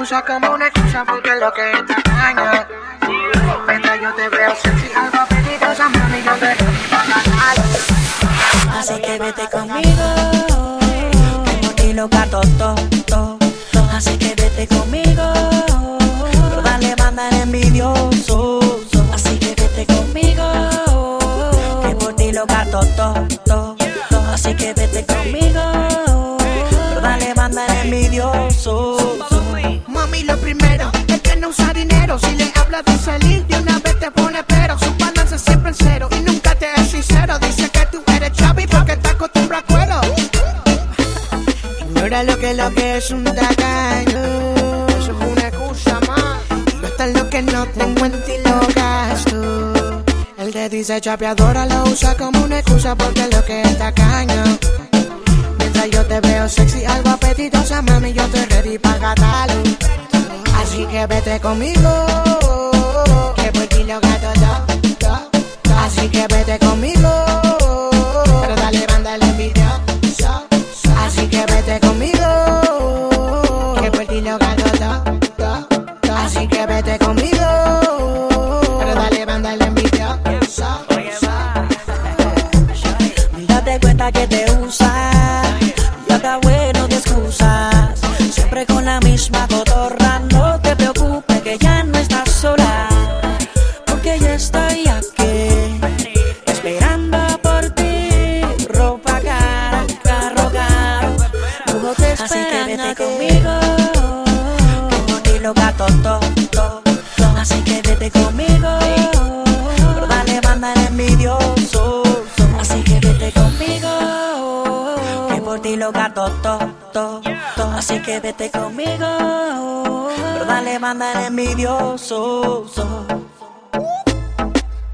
usa como una excusa porque lo que está caña. Mientras yo te veo sexy, algo apetitosa, mami, yo te Así que vete conmigo, como ti loca, to, to, to, Así que vete conmigo, Hablas de salir, de una vez te pone pero. Su balance siempre en cero y nunca te es sincero. Dice que tú eres chavi porque te acostumbras a cuero. Ignora lo que lo que es un tacaño. Eso es una excusa más. Gasta lo que no tengo en ti lo gasto. El que dice chapeadora lo usa como una excusa porque lo que es tacaño. Mientras yo te veo sexy, algo apetitosa, mami, yo estoy ready para gastarlo. Así que vete conmigo, Siempre con la misma cotorra, no te preocupes que ya no estás sola. Porque ya estoy aquí, esperando por ti. Ropa cara, carro caro, luego te Así que vete conmigo, que por ti lo gato, to, to, to. Así que vete conmigo, pero dale banda el envidioso. Así que vete conmigo, que por ti lo gato, to, to, to. Así que vete conmigo, pero dale banda el envidioso.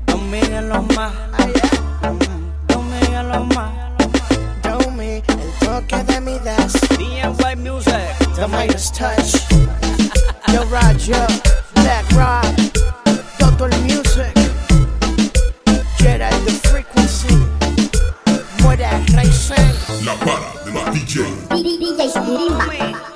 Los más, los más. Do me, el toque de mi das. DNY Music. The Midas Touch. Yo Roger, Black Rock, Total Music. Gerald the Frequency. Muera Racing. La para de la DJ. DJ Sirimba.